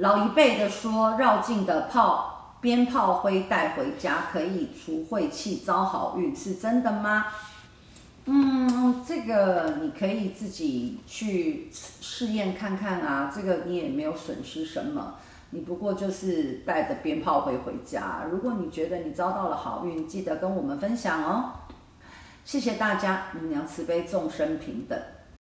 老一辈的说，绕境的炮鞭炮灰带回家可以除晦气、招好运，是真的吗？嗯，这个你可以自己去试验看看啊，这个你也没有损失什么，你不过就是带着鞭炮灰回家。如果你觉得你招到了好运，记得跟我们分享哦。谢谢大家，母娘慈悲，众生平等。